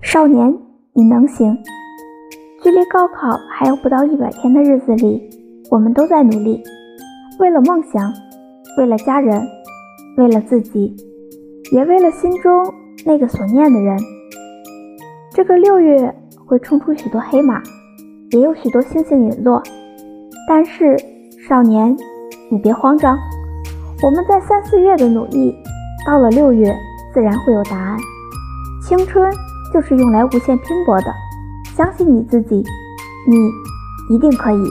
少年，你能行！距离高考还有不到一百天的日子里，我们都在努力，为了梦想，为了家人，为了自己，也为了心中那个所念的人。这个六月会冲出许多黑马，也有许多星星陨落。但是，少年，你别慌张，我们在三四月的努力，到了六月，自然会有答案。青春就是用来无限拼搏的，相信你自己，你一定可以。